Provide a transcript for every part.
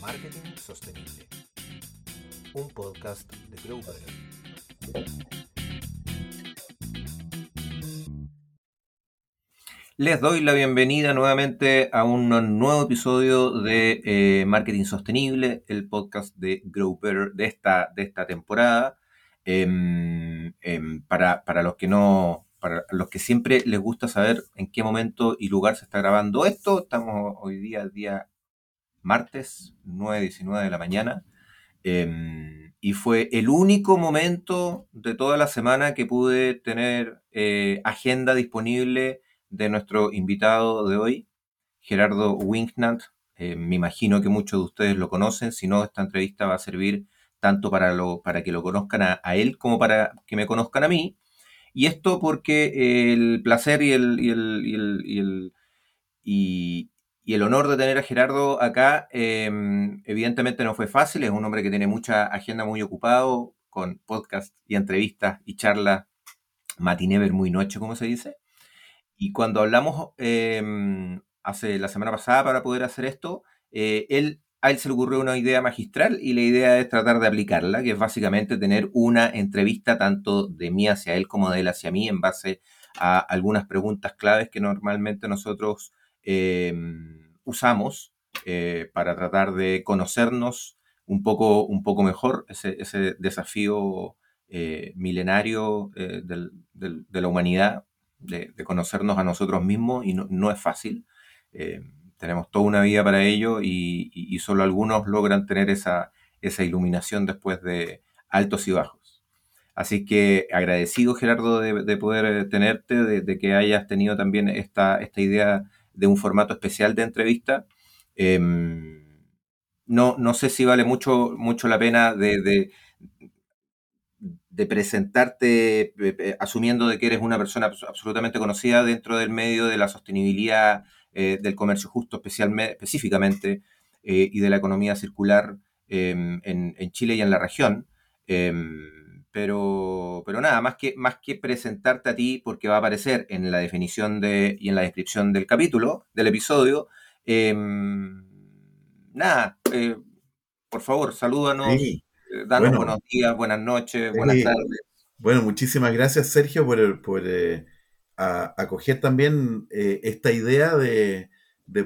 Marketing Sostenible. Un podcast de Grover. Les doy la bienvenida nuevamente a un nuevo episodio de eh, Marketing Sostenible, el podcast de Grow Better de esta, de esta temporada. Em, em, para, para, los que no, para los que siempre les gusta saber en qué momento y lugar se está grabando esto, estamos hoy día, día martes, 9.19 de la mañana. Em, y fue el único momento de toda la semana que pude tener eh, agenda disponible de nuestro invitado de hoy, Gerardo Winknant. Eh, me imagino que muchos de ustedes lo conocen, si no, esta entrevista va a servir tanto para, lo, para que lo conozcan a, él como para que me conozcan a mí. Y esto porque el placer y el, y el, y el, honor de tener a Gerardo acá, em, evidentemente no fue fácil, es un hombre que tiene mucha agenda muy ocupado, con podcast y entrevistas y charlas matinever muy noche, como se dice. Y cuando hablamos em, hace la semana pasada para poder hacer esto, eh, él a él se le ocurrió una idea magistral y la idea es tratar de aplicarla, que es básicamente tener una entrevista tanto de mí hacia él como de él hacia mí en base a algunas preguntas claves que normalmente nosotros em, usamos eh, para tratar de conocernos un poco, un poco mejor, ese, desafío eh, milenario eh, de la humanidad, de, conocernos a nosotros mismos y no, no es fácil. Em, tenemos toda una vida para ello y, solo algunos logran tener esa, esa, iluminación después de altos y bajos. Así que agradecido Gerardo de, poder tenerte, de, que hayas tenido también esta, esta idea de un formato especial de entrevista. Em, no, no sé si vale mucho, mucho la pena de, de presentarte eh, eh, asumiendo de que eres una persona absolutamente conocida dentro del medio de la sostenibilidad eh, del comercio justo especialmente, específicamente eh, y de la economía circular em, en, Chile y en la región. Em, pero, pero nada, más que, más que presentarte a ti, porque va a aparecer en la definición de, y en la descripción del capítulo, del episodio, em, nada, eh, por favor, salúdanos, danos buenos días, buenas noches, buenas tardes. Bueno, muchísimas gracias Sergio por, por a también eh, esta idea de,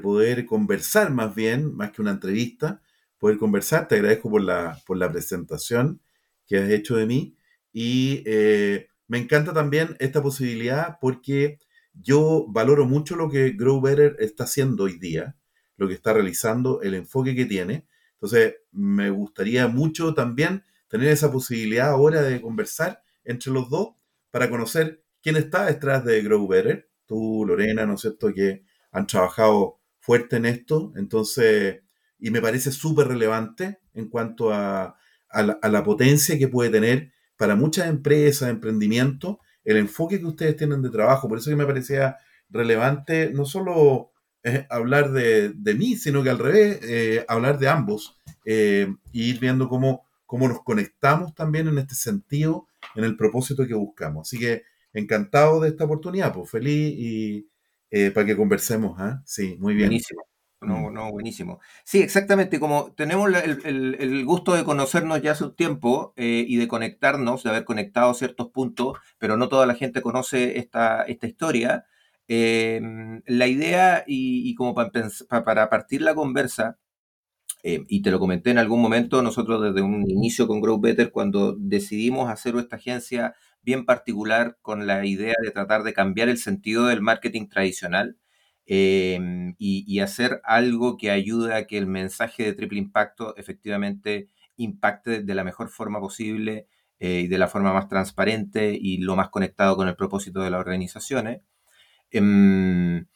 poder conversar más bien, más que una entrevista, poder conversar. Te agradezco por la, por la presentación que has hecho de mí y eh, me encanta también esta posibilidad porque yo valoro mucho lo que Grow Better está haciendo hoy día, lo que está realizando, el enfoque que tiene. Entonces, me gustaría mucho también tener esa posibilidad ahora de conversar entre los dos para conocer quién está detrás de Grow Better, tú, Lorena, ¿no es cierto?, que han trabajado fuerte en esto, entonces, y me parece súper relevante en cuanto a, la, potencia que puede tener para muchas empresas, emprendimientos, el enfoque que ustedes tienen de trabajo. Por eso que me parecía relevante no solo eh, hablar de, mí, sino que al revés, eh, hablar de ambos eh, y ir viendo cómo, cómo nos conectamos también en este sentido, en el propósito que buscamos. Así que encantado de esta oportunidad, pues feliz y eh, para que conversemos, ¿ah? Sí, muy bien. Buenísimo. No, mm. no, buenísimo. Sí, exactamente, como tenemos el, gusto de conocernos ya hace un tiempo eh, y de conectarnos, de haber conectado ciertos puntos, pero no toda la gente conoce esta, esta historia. Em, la idea, y, como para, para partir la conversa, eh, y te lo comenté en algún momento, nosotros desde un inicio con Grow Better, cuando decidimos hacer esta agencia bien particular con la idea de tratar de cambiar el sentido del marketing tradicional em, y, hacer algo que ayude a que el mensaje de triple impacto efectivamente impacte de la mejor forma posible eh, y de la forma más transparente y lo más conectado con el propósito de las organizaciones. Em,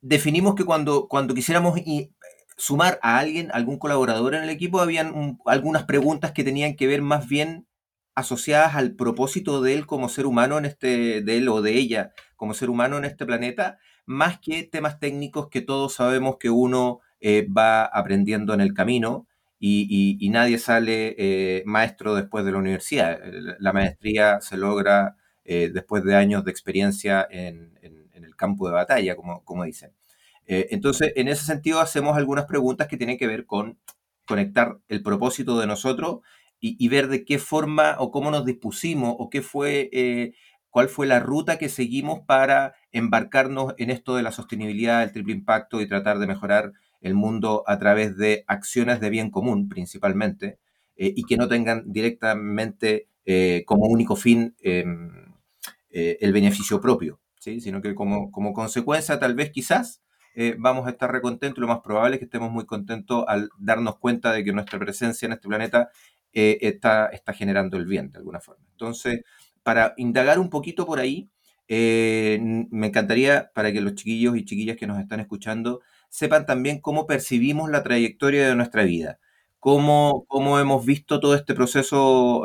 definimos que cuando, cuando quisiéramos sumar a alguien, algún colaborador en el equipo, habían algunas preguntas que tenían que ver más bien asociadas al propósito de él como ser humano en este, de él o de ella como ser humano en este planeta, más que temas técnicos que todos sabemos que uno eh, va aprendiendo en el camino y, nadie sale eh, maestro después de la universidad. La maestría se logra eh, después de años de experiencia en, campo de batalla, como, como dicen. Entonces, en ese sentido, hacemos algunas preguntas que tienen que ver con conectar el propósito de nosotros y, ver de qué forma o cómo nos dispusimos o qué fue, eh, cuál fue la ruta que seguimos para embarcarnos en esto de la sostenibilidad, el triple impacto y tratar de mejorar el mundo a través de acciones de bien común principalmente eh, y que no tengan directamente como único fin em, el beneficio propio, ¿sí? sino que como, como consecuencia tal vez quizás eh, vamos a estar recontentos y lo más probable es que estemos muy contentos al darnos cuenta de que nuestra presencia en este planeta eh, está, generando el bien de alguna forma. Entonces, para indagar un poquito por ahí, eh, me encantaría para que los chiquillos y chiquillas que nos están escuchando sepan también cómo percibimos la trayectoria de nuestra vida, cómo, cómo hemos visto todo este proceso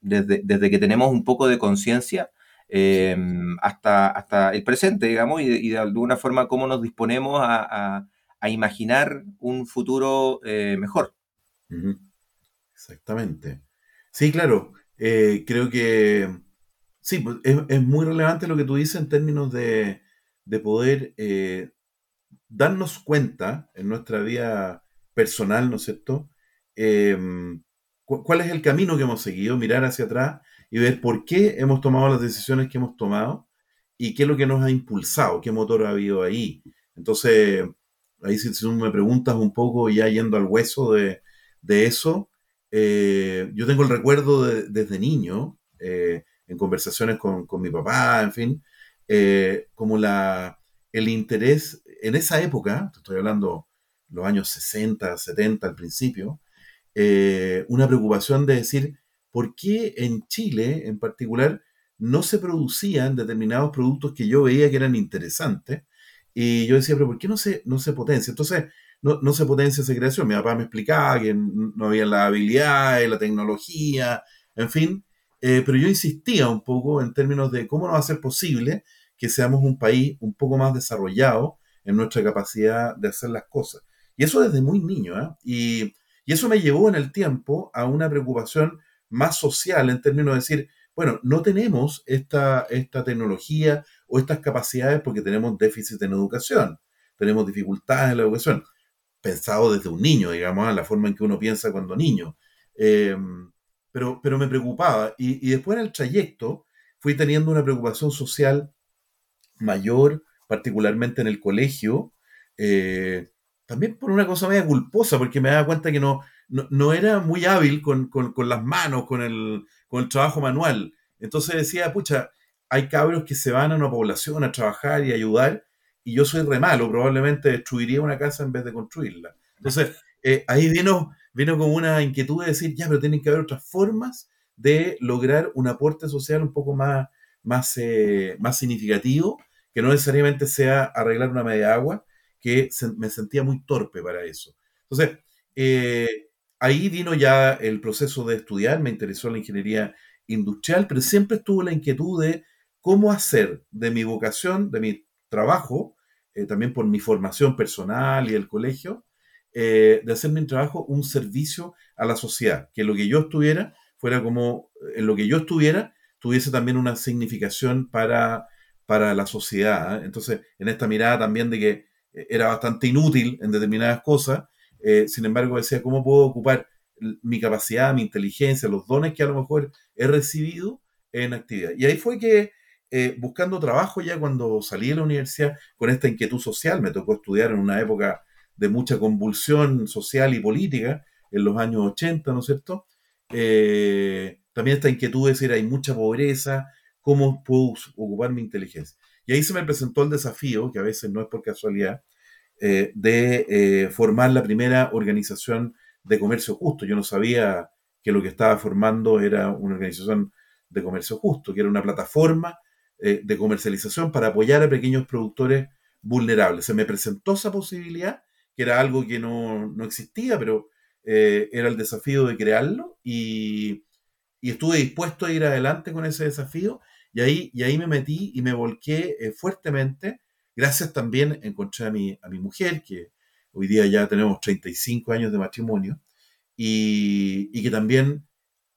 desde, desde, que tenemos un poco de conciencia Em, hasta, hasta el presente, digamos, y, de alguna forma cómo nos disponemos a, imaginar un futuro mejor. Exactamente. Sí, claro. Eh, creo que sí, pues, es, muy relevante lo que tú dices en términos de, poder eh, darnos cuenta en nuestra vida personal, ¿no es cierto? Em, ¿Cuál es el camino que hemos seguido? Mirar hacia atrás y ver por qué hemos tomado las decisiones que hemos tomado y qué es lo que nos ha impulsado, qué motor ha habido ahí. Entonces, ahí si tú me preguntas un poco, ya yendo al hueso de, eso, eh, yo tengo el recuerdo desde niño, eh, en conversaciones con, mi papá, en fin, eh, como la, el interés en esa época, estoy hablando los años 60, 70 al principio, una preocupación de decir, por qué en Chile en particular no se producían determinados productos que yo veía que eran interesantes. Y yo decía, pero ¿por qué no se, no se potencia? Entonces, no, se potencia esa creación. Mi papá me explicaba que no había la habilidad, la tecnología, en fin. Eh, pero yo insistía un poco en términos de cómo no va a ser posible que seamos un país un poco más desarrollado en nuestra capacidad de hacer las cosas. Y eso desde muy niño. ¿eh? Y, y eso me llevó en el tiempo a una preocupación más social en términos de decir, bueno, no tenemos esta, esta tecnología o estas capacidades porque tenemos déficit en educación, tenemos dificultades en la educación, pensado desde un niño, digamos, la forma en que uno piensa cuando niño. Em, pero, pero me preocupaba y, después en el trayecto fui teniendo una preocupación social mayor, particularmente en el colegio, eh, también por una cosa media culposa, porque me daba cuenta que no, no, era muy hábil con, las manos, con el, trabajo manual. Entonces decía, pucha, hay cabros que se van a una población a trabajar y ayudar, y yo soy re malo, probablemente destruiría una casa en vez de construirla. Entonces, eh, ahí vino, vino como una inquietud de decir, ya, pero tienen que haber otras formas de lograr un aporte social un poco más, más, eh, más significativo, que no necesariamente sea arreglar una media agua, que me sentía muy torpe para eso. Entonces, eh, ahí vino ya el proceso de estudiar, me interesó la ingeniería industrial, pero siempre estuvo la inquietud de cómo hacer de mi vocación, de mi trabajo, eh, también por mi formación personal y el colegio, eh, de hacer mi trabajo un servicio a la sociedad, que lo que yo estuviera fuera como, en lo que yo estuviera, tuviese también una significación para, para la sociedad. ¿eh? Entonces, en esta mirada también de que era bastante inútil en determinadas cosas, eh, sin embargo, decía, ¿cómo puedo ocupar mi capacidad, mi inteligencia, los dones que a lo mejor he recibido en actividad? Y ahí fue que, eh, buscando trabajo ya cuando salí de la universidad, con esta inquietud social, me tocó estudiar en una época de mucha convulsión social y política, en los años 80, ¿no es cierto? Eh, también esta inquietud de decir, hay mucha pobreza, ¿cómo puedo ocupar mi inteligencia? Y ahí se me presentó el desafío, que a veces no es por casualidad, eh, de formar la primera organización de comercio justo. Yo no sabía que lo que estaba formando era una organización de comercio justo, que era una plataforma eh, de comercialización para apoyar a pequeños productores vulnerables. Se me presentó esa posibilidad, que era algo que no, existía, pero era el desafío de crearlo y, estuve dispuesto a ir adelante con ese desafío y ahí, y ahí me metí y me volqué fuertemente Gracias también encontré a mi, a mi mujer, que hoy día ya tenemos 35 años de matrimonio, y, que también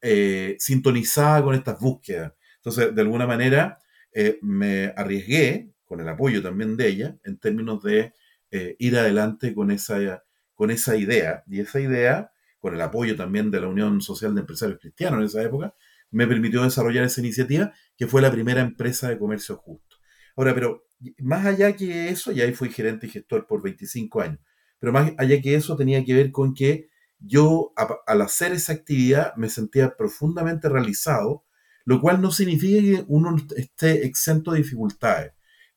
eh, sintonizaba con estas búsquedas. Entonces, de alguna manera, eh, me arriesgué, con el apoyo también de ella, en términos de eh, ir adelante con esa, con esa idea. Y esa idea, con el apoyo también de la Unión Social de Empresarios Cristianos en esa época, me permitió desarrollar esa iniciativa, que fue la primera empresa de comercio justo. Ahora, pero más allá que eso, y ahí fui gerente y gestor por 25 años, pero más allá que eso tenía que ver con que yo al hacer esa actividad me sentía profundamente realizado, lo cual no significa que uno esté exento de dificultades.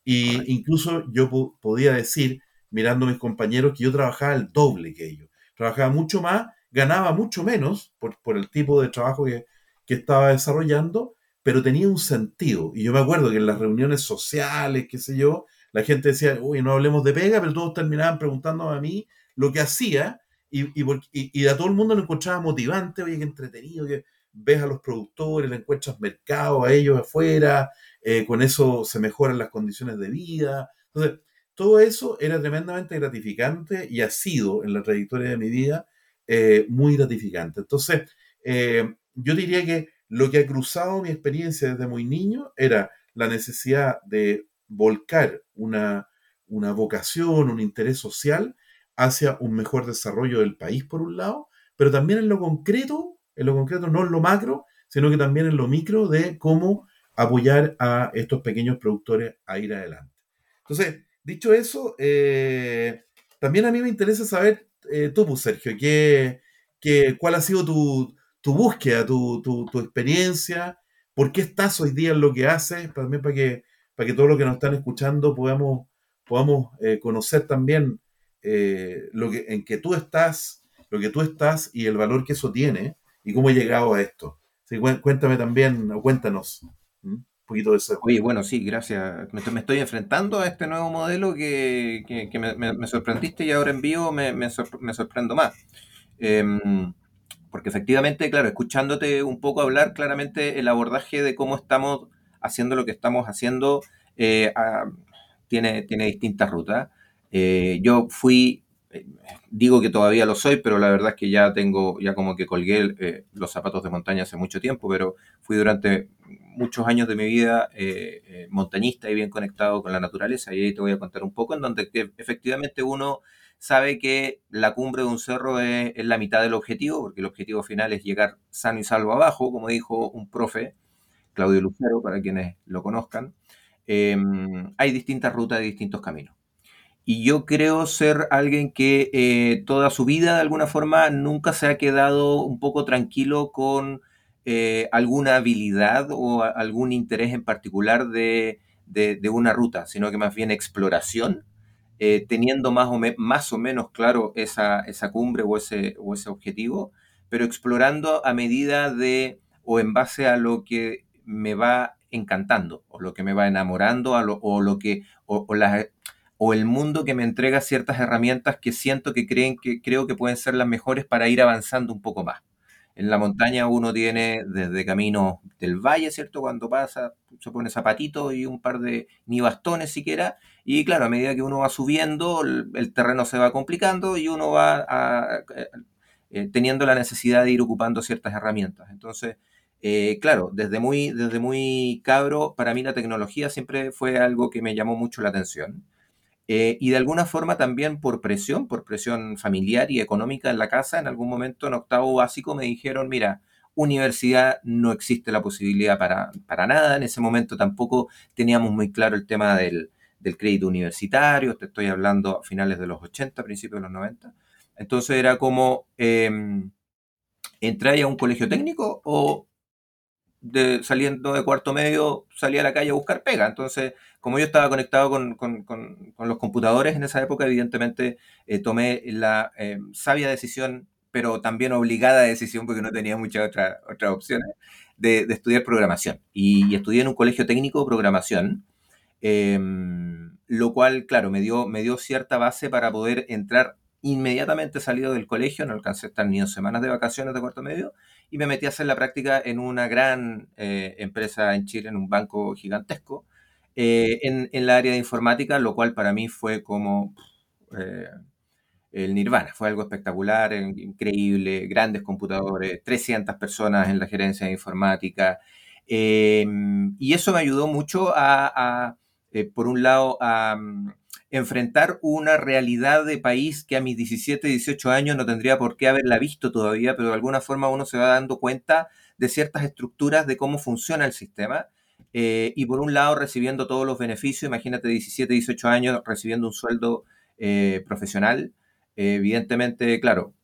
Y incluso yo podía decir, mirando a mis compañeros, que yo trabajaba el doble que ellos. Trabajaba mucho más, ganaba mucho menos por, por el tipo de trabajo que, que estaba desarrollando, pero tenía un sentido. Y yo me acuerdo que en las reuniones sociales, qué sé yo, la gente decía, uy, no hablemos de pega, pero todos terminaban preguntándome a mí lo que hacía y, y, y, a todo el mundo lo encontraba motivante, oye, qué entretenido, que ves a los productores, le encuentras mercado a ellos afuera, eh, con eso se mejoran las condiciones de vida. Entonces, todo eso era tremendamente gratificante y ha sido en la trayectoria de mi vida eh, muy gratificante. Entonces, eh, yo diría que lo que ha cruzado mi experiencia desde muy niño era la necesidad de volcar una, una vocación, un interés social hacia un mejor desarrollo del país, por un lado, pero también en lo concreto, en lo concreto, no en lo macro, sino que también en lo micro de cómo apoyar a estos pequeños productores a ir adelante. Entonces, dicho eso, eh, también a mí me interesa saber, eh, tú, pues, Sergio, ¿qué, qué, cuál ha sido tu, tu búsqueda, tu, tu, tu, experiencia, por qué estás hoy día en lo que haces, también para que, para que todos los que nos están escuchando podamos, podamos eh, conocer también eh, lo que, en que tú estás, lo que tú estás y el valor que eso tiene y cómo he llegado a esto. cuéntame también, o cuéntanos un poquito de eso. Oye, bueno, sí, gracias. Me, estoy enfrentando a este nuevo modelo que, que, me, sorprendiste y ahora en vivo me, sorprendo más. Em, porque efectivamente, claro, escuchándote un poco hablar, claramente el abordaje de cómo estamos haciendo lo que estamos haciendo eh, tiene, tiene distintas rutas. Eh, yo fui, digo que todavía lo soy, pero la verdad es que ya tengo, ya como que colgué eh, los zapatos de montaña hace mucho tiempo, pero fui durante muchos años de mi vida montañista y bien conectado con la naturaleza, y ahí te voy a contar un poco, en donde efectivamente uno sabe que la cumbre de un cerro es, la mitad del objetivo, porque el objetivo final es llegar sano y salvo abajo, como dijo un profe, Claudio Lucero, para quienes lo conozcan. Em, hay distintas rutas y distintos caminos. Y yo creo ser alguien que eh, toda su vida, de alguna forma, nunca se ha quedado un poco tranquilo con eh, alguna habilidad o algún interés en particular de, una ruta, sino que más bien exploración, eh, teniendo más o, más o, menos claro esa, esa cumbre o ese, o ese objetivo, pero explorando a medida de o en base a lo que me va encantando o lo que me va enamorando o lo que o, o las o el mundo que me entrega ciertas herramientas que siento que creen que creo que pueden ser las mejores para ir avanzando un poco más. En la montaña uno tiene desde camino del valle, ¿cierto? Cuando pasa, se pone zapatito y un par de ni bastones siquiera. Y claro, a medida que uno va subiendo, el, terreno se va complicando y uno va eh, teniendo la necesidad de ir ocupando ciertas herramientas. Entonces, eh, claro, desde muy, desde muy cabro, para mí la tecnología siempre fue algo que me llamó mucho la atención. Eh, y de alguna forma también por presión, por presión familiar y económica en la casa, en algún momento en octavo básico me dijeron, mira, universidad no existe la posibilidad para, para nada, en ese momento tampoco teníamos muy claro el tema del, del crédito universitario, te estoy hablando a finales de los 80, principios de los 90. Entonces era como, eh, ¿entráis a un colegio técnico o saliendo de cuarto medio salía a la calle a buscar pega? Entonces como yo estaba conectado con, los computadores en esa época, evidentemente eh, tomé la eh, sabia decisión, pero también obligada decisión, porque no tenía muchas otras otra opciones, de, estudiar programación. Y, estudié en un colegio técnico de programación, em, lo cual, claro, me dio, me dio cierta base para poder entrar inmediatamente salido del colegio, no alcancé a estar ni dos semanas de vacaciones de cuarto medio, y me metí a hacer la práctica en una gran eh, empresa en Chile, en un banco gigantesco, eh, en, en, la área de informática, lo cual para mí fue como eh, el nirvana, fue algo espectacular, increíble, grandes computadores, 300 personas en la gerencia de informática, y eso me ayudó mucho a, eh, por un lado, a enfrentar una realidad de país que a mis 17, 18 años no tendría por qué haberla visto todavía, pero de alguna forma uno se va dando cuenta de ciertas estructuras de cómo funciona el sistema. Eh, y por un lado recibiendo todos los beneficios, imagínate 17, 18 años recibiendo un sueldo eh, profesional, evidentemente, claro,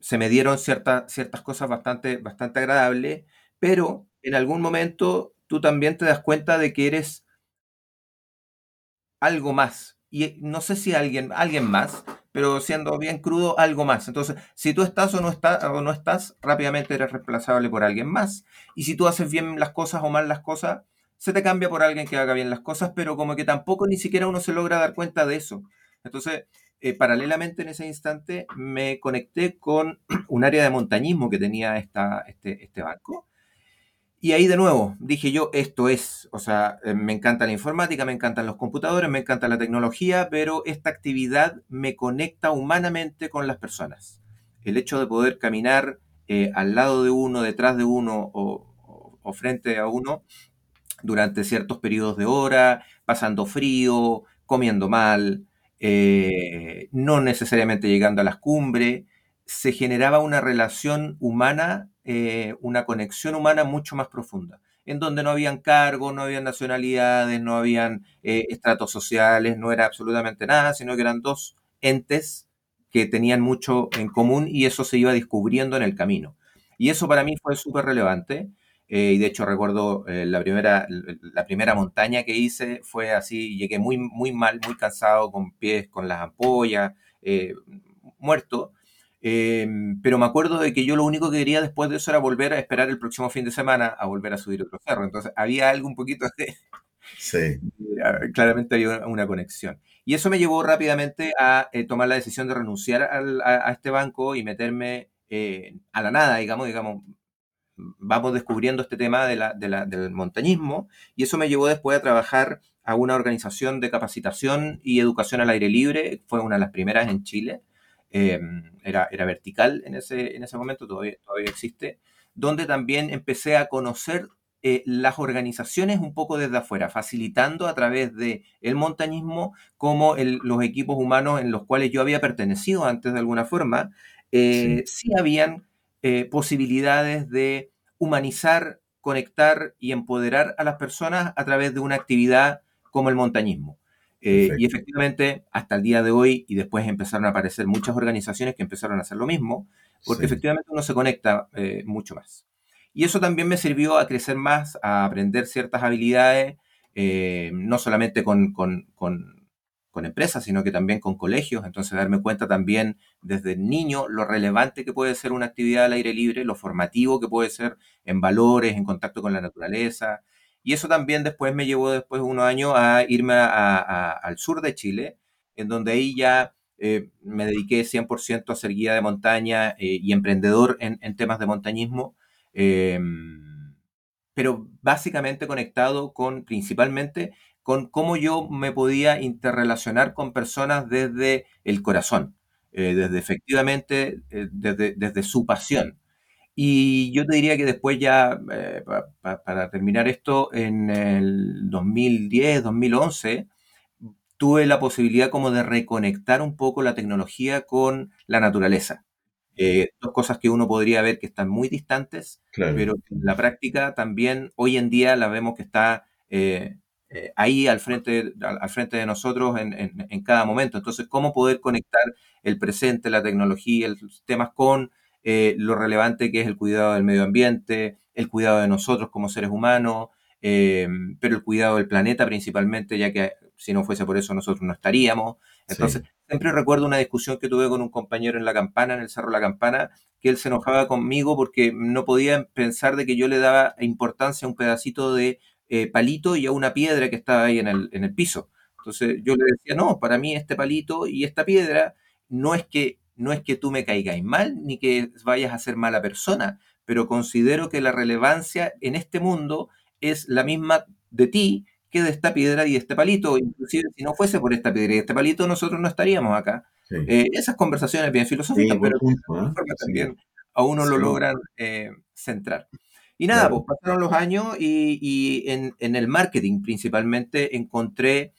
se me dieron ciertas ciertas cosas bastante, bastante agradables, pero en algún momento tú también te das cuenta de que eres algo más. Y no sé si alguien, alguien más, pero siendo bien crudo, algo más. Entonces, si tú estás o no, estás o no estás, rápidamente eres reemplazable por alguien más. Y si tú haces bien las cosas o mal las cosas, se te cambia por alguien que haga bien las cosas, pero como que tampoco ni siquiera uno se logra dar cuenta de eso. Entonces, eh, paralelamente en ese instante me conecté con un área de montañismo que tenía esta, este, este banco. Y ahí de nuevo dije yo, esto es, o sea, eh, me encanta la informática, me encantan los computadores, me encanta la tecnología, pero esta actividad me conecta humanamente con las personas. El hecho de poder caminar eh, al lado de uno, detrás de uno o, frente a uno durante ciertos periodos de hora, pasando frío, comiendo mal, eh, no necesariamente llegando a las cumbres, se generaba una relación humana, eh, una conexión humana mucho más profunda, en donde no habían cargos, no habían nacionalidades, no habían eh, estratos sociales, no era absolutamente nada, sino que eran dos entes que tenían mucho en común y eso se iba descubriendo en el camino. Y eso para mí fue súper relevante. Eh, y de hecho recuerdo la, primera, la primera montaña que hice fue así, llegué muy, muy mal, muy cansado, con pies, con las ampollas, muerto. Pero me acuerdo de que yo lo único que quería después de eso era volver a esperar el próximo fin de semana a volver a subir otro cerro. Entonces había algo un poquito de... Sí. claramente había una, conexión. Y eso me llevó rápidamente a tomar la decisión de renunciar a, a, este banco y meterme a la nada, digamos, digamos, vamos descubriendo este tema del montañismo y eso me llevó después a trabajar a una organización de capacitación y educación al aire libre, fue una de las primeras en Chile, em, era, era vertical en ese, en ese momento, todavía, todavía existe, donde también empecé a conocer eh, las organizaciones un poco desde afuera, facilitando a través de el montañismo como los equipos humanos en los cuales yo había pertenecido antes de alguna forma, eh, sí habían eh, posibilidades de humanizar, conectar y empoderar a las personas a través de una actividad como el montañismo. Eh, y efectivamente, hasta el día de hoy, y después empezaron a aparecer muchas organizaciones que empezaron a hacer lo mismo, porque efectivamente uno se conecta eh, mucho más. Y eso también me sirvió a crecer más, a aprender ciertas habilidades, no solamente con, con, con empresas, sino que también con colegios. Entonces, darme cuenta también desde niño lo relevante que puede ser una actividad al aire libre, lo formativo que puede ser en valores, en contacto con la naturaleza. Y eso también después me llevó, después de unos años, a irme al sur de Chile, en donde ahí ya eh, me dediqué 100% a ser guía de montaña eh, y emprendedor en, temas de montañismo. Em, pero básicamente conectado con principalmente con cómo yo me podía interrelacionar con personas desde el corazón, eh, desde efectivamente, desde, desde, su pasión. Y yo te diría que después ya, eh, para terminar esto, en el 2010, 2011, tuve la posibilidad como de reconectar un poco la tecnología con la naturaleza. dos cosas que uno podría ver que están muy distantes, pero en la práctica también hoy en día la vemos que está eh, ahí al frente, al, frente de nosotros en, cada momento. Entonces, ¿cómo poder conectar el presente, la tecnología, los temas con eh, lo relevante que es el cuidado del medio ambiente, el cuidado de nosotros como seres humanos, eh, pero el cuidado del planeta principalmente, ya que si no fuese por eso nosotros no estaríamos. Entonces, siempre recuerdo una discusión que tuve con un compañero en La Campana, en el Cerro La Campana, que él se enojaba conmigo porque no podía pensar de que yo le daba importancia a un pedacito de eh, palito y a una piedra que estaba ahí en el, en el piso. Entonces yo le decía, no, para mí este palito y esta piedra no es que, no es que tú me caigas mal ni que vayas a ser mala persona, pero considero que la relevancia en este mundo es la misma de ti que de esta piedra y este palito. Inclusive si no fuese por esta piedra y este palito, nosotros no estaríamos acá. Eh, esas conversaciones bien filosóficas, pero ¿eh? también a uno lo logran centrar. Y nada, pues pasaron los años y, en, en, el marketing principalmente encontré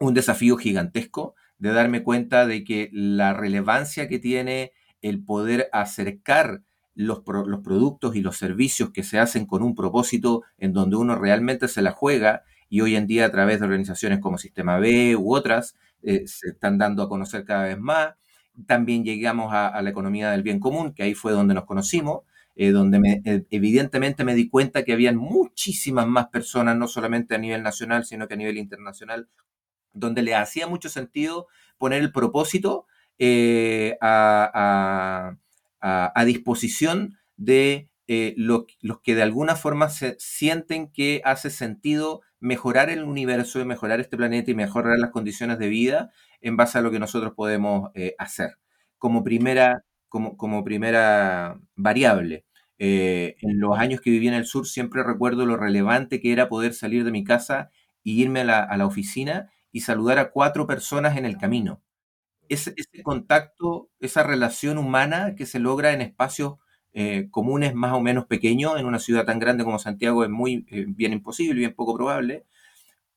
un desafío gigantesco de darme cuenta de que la relevancia que tiene el poder acercar los, los, productos y los servicios que se hacen con un propósito en donde uno realmente se la juega y hoy en día a través de organizaciones como Sistema B u otras eh, se están dando a conocer cada vez más. También llegamos a, la economía del bien común, que ahí fue donde nos conocimos, eh, donde eh, evidentemente me di cuenta que habían muchísimas más personas, no solamente a nivel nacional, sino que a nivel internacional, donde le hacía mucho sentido poner el propósito eh, a, disposición de eh, los que de alguna forma se sienten que hace sentido mejorar el universo y mejorar este planeta y mejorar las condiciones de vida en base a lo que nosotros podemos eh, hacer. Como primera, como, como primera variable. en los años que viví en el sur siempre recuerdo lo relevante que era poder salir de mi casa e irme a la oficina y saludar a cuatro personas en el camino. Ese, contacto, esa relación humana que se logra en espacios eh, comunes más o menos pequeños, en una ciudad tan grande como Santiago es muy eh, bien imposible, bien poco probable,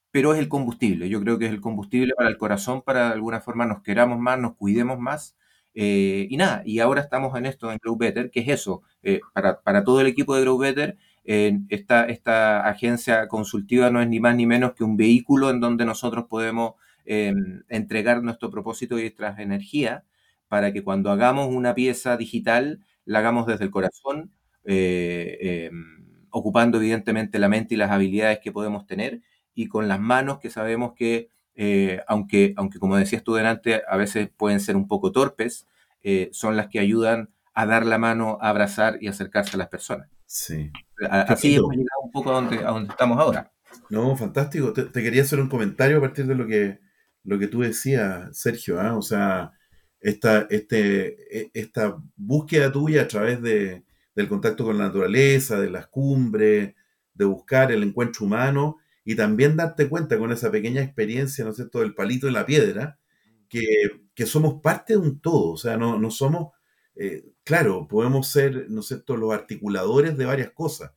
pero es el combustible. Yo creo que es el combustible para el corazón, para de alguna forma nos queramos más, nos cuidemos más. Eh, y nada, y ahora estamos en esto en Grow Better, que es eso, para, para, todo el equipo de Grow Better, esta, esta agencia consultiva no es ni más ni menos que un vehículo en donde nosotros podemos em, entregar nuestro propósito y nuestras energías para que cuando hagamos una pieza digital la hagamos desde el corazón, eh, em, ocupando evidentemente la mente y las habilidades que podemos tener y con las manos que sabemos que, eh, aunque, aunque como decías tú delante, a veces pueden ser un poco torpes, eh, son las que ayudan a dar la mano, a abrazar y acercarse a las personas. Sí. Así hemos llegado un poco a donde, a donde estamos ahora. No, fantástico. Te, quería hacer un comentario a partir de lo que, lo que tú decías, Sergio. ¿ah? O sea, esta, este, e, esta búsqueda tuya a través de, del contacto con la naturaleza, de las cumbres, de buscar el encuentro humano y también darte cuenta con esa pequeña experiencia, ¿no es cierto?, del palito en la piedra, que, que somos parte de un todo. O sea, no, no somos eh, claro, podemos ser, ¿no los articuladores de varias cosas,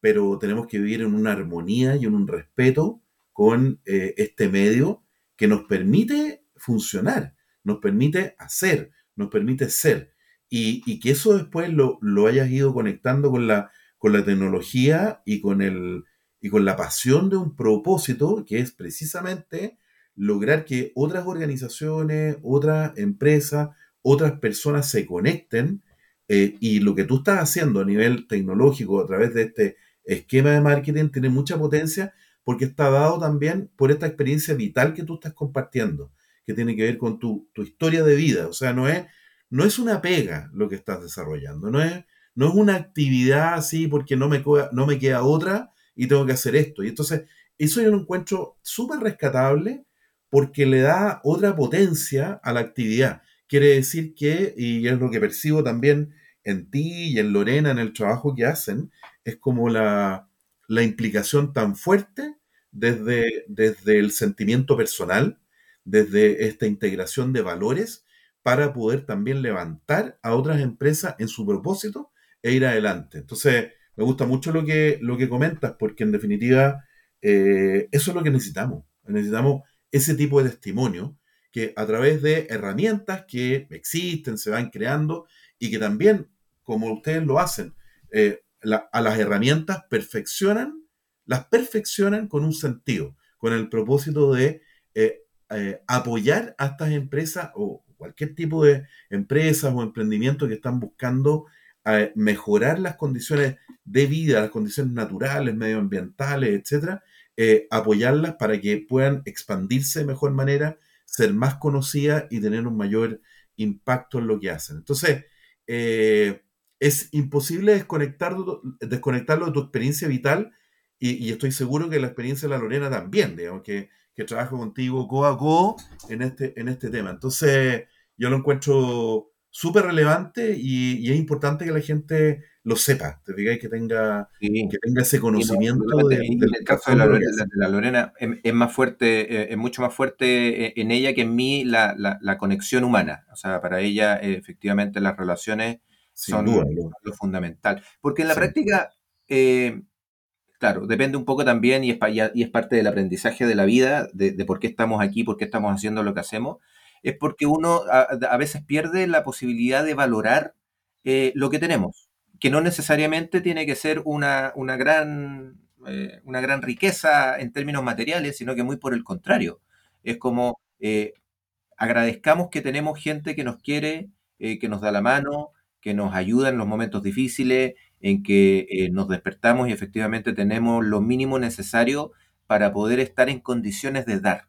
pero tenemos que vivir en una armonía y en un respeto con eh, este medio que nos permite funcionar, nos permite hacer, nos permite ser. Y, que eso después lo, hayas ido conectando con la, con la tecnología y con, el, y con la pasión de un propósito que es precisamente lograr que otras organizaciones, otras empresas, otras personas se conecten eh, y lo que tú estás haciendo a nivel tecnológico a través de este esquema de marketing tiene mucha potencia porque está dado también por esta experiencia vital que tú estás compartiendo, que tiene que ver con tu, historia de vida. O sea, no es, no es una pega lo que estás desarrollando, no es, no es una actividad así porque no me, no me queda otra y tengo que hacer esto. Y entonces, eso yo lo encuentro súper rescatable porque le da otra potencia a la actividad. Quiere decir que, y es lo que percibo también en ti y en Lorena, en el trabajo que hacen, es como la, implicación tan fuerte desde, desde el sentimiento personal, desde esta integración de valores, para poder también levantar a otras empresas en su propósito e ir adelante. Entonces, me gusta mucho lo que, lo que comentas, porque en definitiva, eh, eso es lo que necesitamos. Necesitamos ese tipo de testimonio que a través de herramientas que existen, se van creando y que también, como ustedes lo hacen, eh, a las herramientas perfeccionan, las perfeccionan con un sentido, con el propósito de eh, eh, apoyar a estas empresas o cualquier tipo de empresas o emprendimientos que están buscando mejorar las condiciones de vida, las condiciones naturales, medioambientales, etcétera, apoyarlas para que puedan expandirse de mejor manera ser más conocida y tener un mayor impacto en lo que hacen. Entonces, eh, es imposible desconectarlo, desconectarlo de tu experiencia vital y, estoy seguro que la experiencia de la Lorena también, digamos, que, que trabaja contigo co a co en este, en este tema. Entonces, yo lo encuentro súper relevante y, es importante que la gente lo sepa, te digáis que tenga, que tenga ese conocimiento. en el caso de la, Lorena, es, más fuerte, eh, es mucho más fuerte eh, en ella que en mí la, conexión humana. O sea, para ella, efectivamente, las relaciones son lo fundamental. Porque en la práctica, eh, claro, depende un poco también y es, y es, parte del aprendizaje de la vida, de, por qué estamos aquí, por qué estamos haciendo lo que hacemos, es porque uno a, veces pierde la posibilidad de valorar eh, lo que tenemos, que no necesariamente tiene que ser una, una gran, eh, una gran riqueza en términos materiales, sino que muy por el contrario. Es como agradezcamos que tenemos gente que nos quiere, que nos da la mano, que nos ayuda en los momentos difíciles, en que eh, nos despertamos y efectivamente tenemos lo mínimo necesario para poder estar en condiciones de dar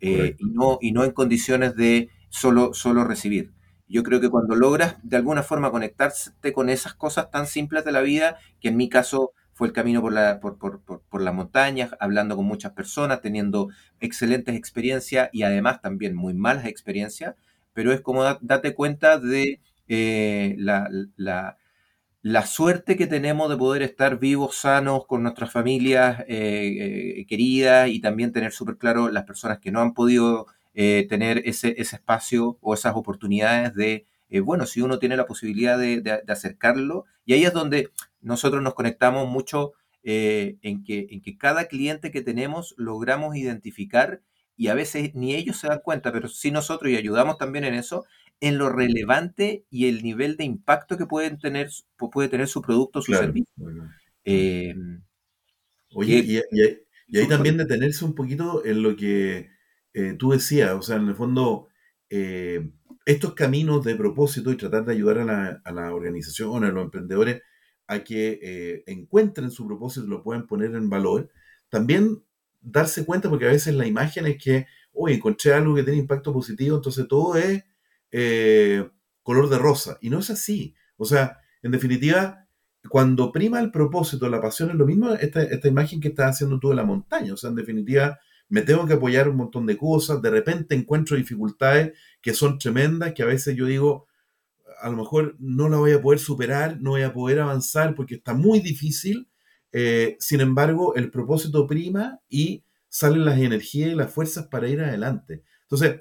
eh, y, no, y no en condiciones de solo, solo recibir. Yo creo que cuando logras de alguna forma conectarte con esas cosas tan simples de la vida, que en mi caso fue el camino por, la, por, por, por, las montañas, hablando con muchas personas, teniendo excelentes experiencias y además también muy malas experiencias, pero es como date cuenta de eh, la, la, suerte que tenemos de poder estar vivos, sanos, con nuestras familias eh, eh, queridas y también tener súper claro las personas que no han podido tener ese, ese, espacio o esas oportunidades de, bueno, si uno tiene la posibilidad de, de, acercarlo, y ahí es donde nosotros nos conectamos mucho en, que, en que cada cliente que tenemos logramos identificar y a veces ni ellos se dan cuenta, pero sí nosotros y ayudamos también en eso, en lo relevante y el nivel de impacto que pueden tener, puede tener su producto o su servicio. Em, Oye, y, ahí también detenerse un poquito en lo que eh, tú decías, o sea, en el fondo, eh, estos caminos de propósito y tratar de ayudar a la, a la organización, a los emprendedores, a que eh, encuentren su propósito y lo puedan poner en valor, también darse cuenta, porque a veces la imagen es que, oye, encontré algo que tiene impacto positivo, entonces todo es eh, color de rosa. Y no es así. O sea, en definitiva, cuando prima el propósito, la pasión, es lo mismo esta, esta imagen que estás haciendo tú de la montaña. O sea, en definitiva, me tengo que apoyar un montón de cosas, de repente encuentro dificultades que son tremendas, que a veces yo digo, a lo mejor no la voy a poder superar, no voy a poder avanzar porque está muy difícil. Eh, sin embargo, el propósito prima y salen las energías y las fuerzas para ir adelante. Entonces,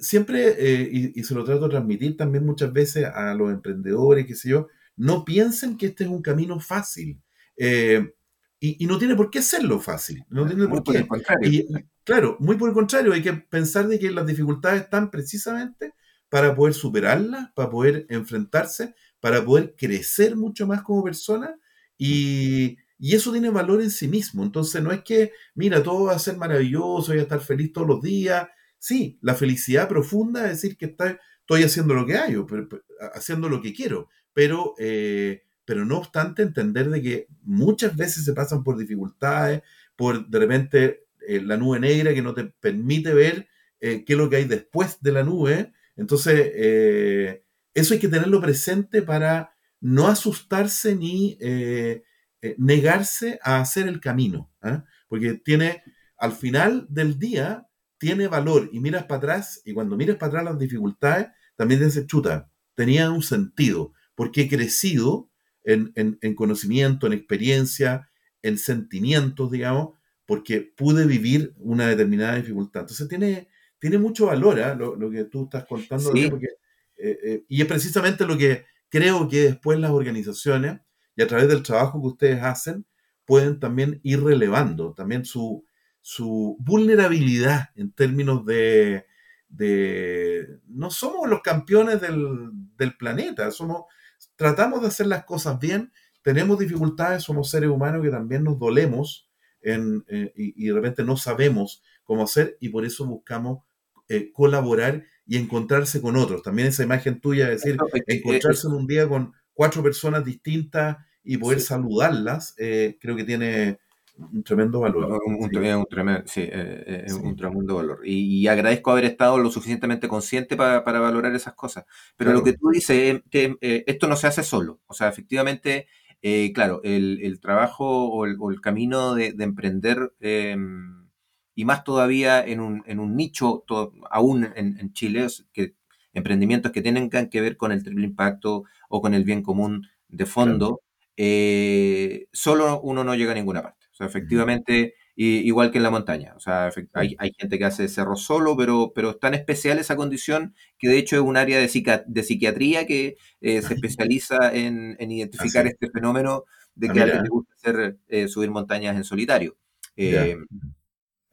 siempre, eh, y, se lo trato de transmitir también muchas veces a los emprendedores, qué sé yo, no piensen que este es un camino fácil. Eh, y, no tiene por qué serlo fácil. No tiene por qué. y, claro, muy por el contrario, hay que pensar de que las dificultades están precisamente para poder superarlas, para poder enfrentarse, para poder crecer mucho más como persona y, y eso tiene valor en sí mismo. Entonces no es que, mira, todo va a ser maravilloso, voy a estar feliz todos los días, Sí, la felicidad profunda es decir que estoy haciendo lo que hay, haciendo lo que quiero, pero, eh, pero no obstante entender de que muchas veces se pasan por dificultades, por de repente eh, la nube negra que no te permite ver eh, qué es lo que hay después de la nube. Entonces, eso hay que tenerlo presente para no asustarse ni negarse a hacer el camino, ¿ah? porque tiene, al final del día, tiene valor y miras para atrás y cuando miras para atrás las dificultades, también te dices, chuta, tenía un sentido, porque he crecido en, conocimiento, en experiencia, en sentimientos, digamos, porque pude vivir una determinada dificultad. Entonces tiene, tiene mucho valor ¿eh? lo, que tú estás contando, porque, eh, eh, y es precisamente lo que creo que después las organizaciones, y a través del trabajo que ustedes hacen, pueden también ir relevando también su, su vulnerabilidad en términos de, no somos los campeones del, planeta, somos, tratamos de hacer las cosas bien, tenemos dificultades, somos seres humanos que también nos dolemos en, eh, y, de repente no sabemos cómo hacer y por eso buscamos eh, colaborar y encontrarse con otros. También esa imagen tuya, es decir, encontrarse en un día con cuatro personas distintas y poder saludarlas, eh, creo que tiene un tremendo valor. Un, tremendo, sí, eh, eh, un tremendo valor. Y, agradezco haber estado lo suficientemente consciente para, valorar esas cosas. Pero lo que tú dices es que eh, esto no se hace solo. O sea, efectivamente, claro, el, trabajo o el, camino de, emprender, em, y más todavía en un, en un nicho, aún en, Chile, que emprendimientos que tienen que ver con el triple impacto o con el bien común de fondo, solo uno no llega a ninguna parte efectivamente, igual que en la montaña. O sea, hay, gente que hace cerro solo, pero, pero es tan especial esa condición que de hecho es un área de, de psiquiatría que eh, se especializa en, identificar este fenómeno de Ah, que a alguien le gusta hacer, eh, subir montañas en solitario. Eh,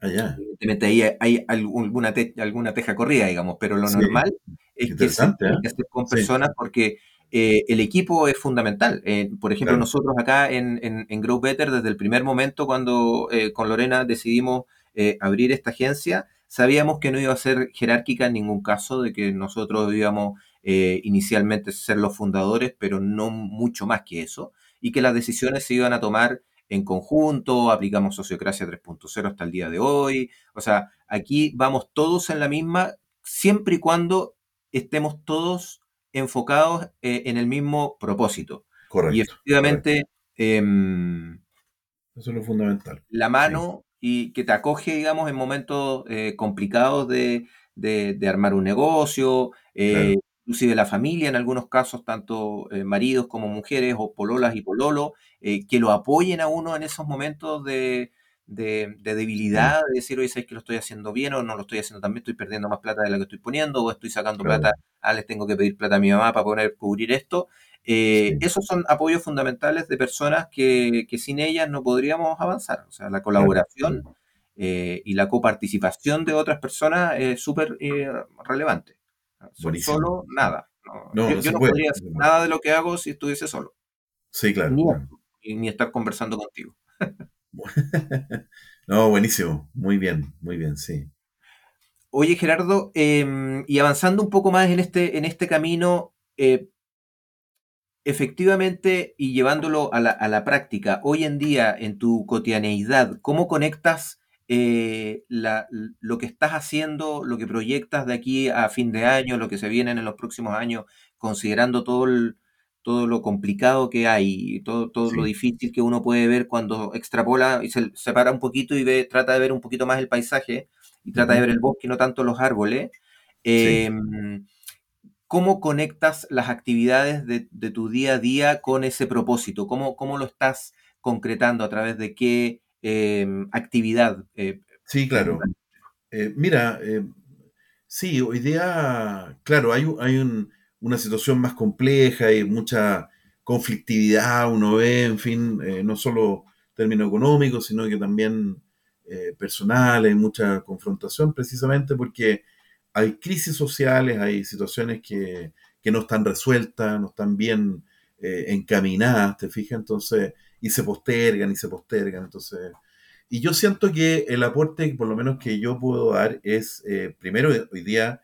Allá. evidentemente ahí hay, hay alguna, te- alguna teja corrida, digamos, pero lo Sí. normal es que se ¿eh? que hacer con Sí. personas porque eh, el equipo es fundamental. Eh, por ejemplo, Claro. nosotros acá en, en, en Grow Better, desde el primer momento cuando eh, con Lorena decidimos eh, abrir esta agencia, sabíamos que no iba a ser jerárquica en ningún caso, de que nosotros íbamos eh, inicialmente ser los fundadores, pero no mucho más que eso, y que las decisiones se iban a tomar en conjunto, aplicamos Sociocracia 3.0 hasta el día de hoy, o sea, aquí vamos todos en la misma, siempre y cuando estemos todos enfocados eh, en el mismo propósito. Correcto. Y efectivamente, em, Eso es lo fundamental. la mano y que te acoge, digamos, en momentos eh, complicados de, de- de armar un negocio, eh, Claro. inclusive la familia, en algunos casos, tanto maridos como mujeres o pololas y pololo, que lo apoyen a uno en esos momentos de, de- de debilidad, de decir, oye, ¿sabes que lo estoy haciendo bien o no lo estoy haciendo tan bien? Estoy perdiendo más plata de la que estoy poniendo o estoy sacando Claro. plata, ah, les tengo que pedir plata a mi mamá para poder cubrir esto. Eh, Sí. Esos son apoyos fundamentales de personas que, que sin ellas no podríamos avanzar. O sea, la colaboración eh, y la coparticipación de otras personas es súper eh, relevante. So- Buenísimo. Solo nada. No, No, yo no yo no podría hacer nada de lo que hago si estuviese solo. Sí, claro. Ni, claro. ni estar conversando contigo. No, buenísimo. Muy bien, muy bien, sí. Oye, Gerardo, eh, y avanzando un poco más en este, en este camino, eh, efectivamente, y llevándolo a la, a la práctica, hoy en día, en tu cotidianeidad, ¿cómo conectas eh, la- lo que estás haciendo, lo que proyectas de aquí a fin de año, lo que se viene en los próximos años, considerando todo, el- todo lo complicado que hay, todo, todo lo difícil que uno puede ver cuando extrapola y se separa un poquito y ve, trata de ver un poquito más el paisaje y trata de ver el bosque y no tanto los árboles? Sí. Em, ¿Cómo conectas las actividades de, de tu día a día con ese propósito? ¿Cómo, cómo lo estás concretando? ¿A través de qué em, actividad? eh, Sí, claro. Eh, mira, eh, sí, hoy día, claro, hay, un- hay un- una situación más compleja, hay mucha conflictividad, uno ve, en fin, eh, no solo términos económicos, sino que también eh, personal, hay mucha confrontación precisamente porque hay crisis sociales, hay situaciones que, que no están resueltas, no están bien eh, encaminadas, ¿te fijas? Entonces, y se postergan y se postergan, entonces... Y yo siento que el aporte, por lo menos que yo puedo dar, es, eh, primero, hoy día,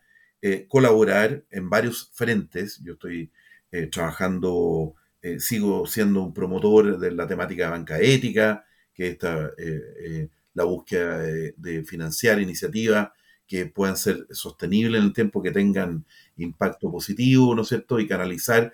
eh, colaborar en varios frentes. Yo estoy eh, trabajando, eh, sigo siendo un promotor de la temática de banca ética, que está la búsqueda de, de financiar iniciativas que puedan ser sostenibles en el tiempo, que tengan impacto positivo, ¿no es cierto? Y canalizar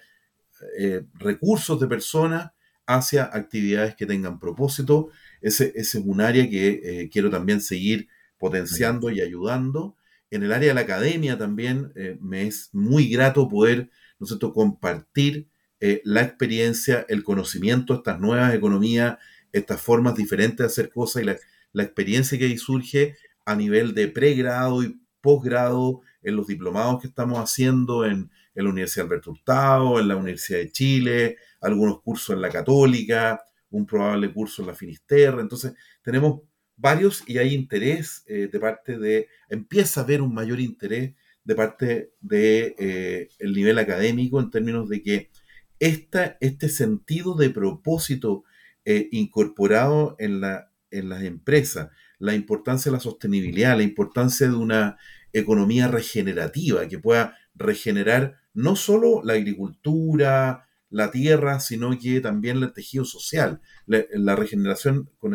recursos de personas hacia actividades que tengan propósito. Ese, ese es un área que quiero también seguir potenciando y ayudando. En el área de la academia también eh, me es muy grato poder, ¿no compartir eh, la experiencia, el conocimiento, estas nuevas economías, estas formas diferentes de hacer cosas y la, experiencia que ahí surge a nivel de pregrado y posgrado en los diplomados que estamos haciendo en, en la Universidad Alberto Hurtado, en la Universidad de Chile, algunos cursos en la Católica, un probable curso en la Finisterre. Entonces, tenemos varios y hay interés eh, de parte de, empieza a haber un mayor interés de parte del de, eh, el nivel académico en términos de que esta, este sentido de propósito eh, incorporado en, la, en las empresas, la importancia de la sostenibilidad, la importancia de una economía regenerativa que pueda regenerar no solo la agricultura, la tierra, sino que también el tejido social, la, regeneración con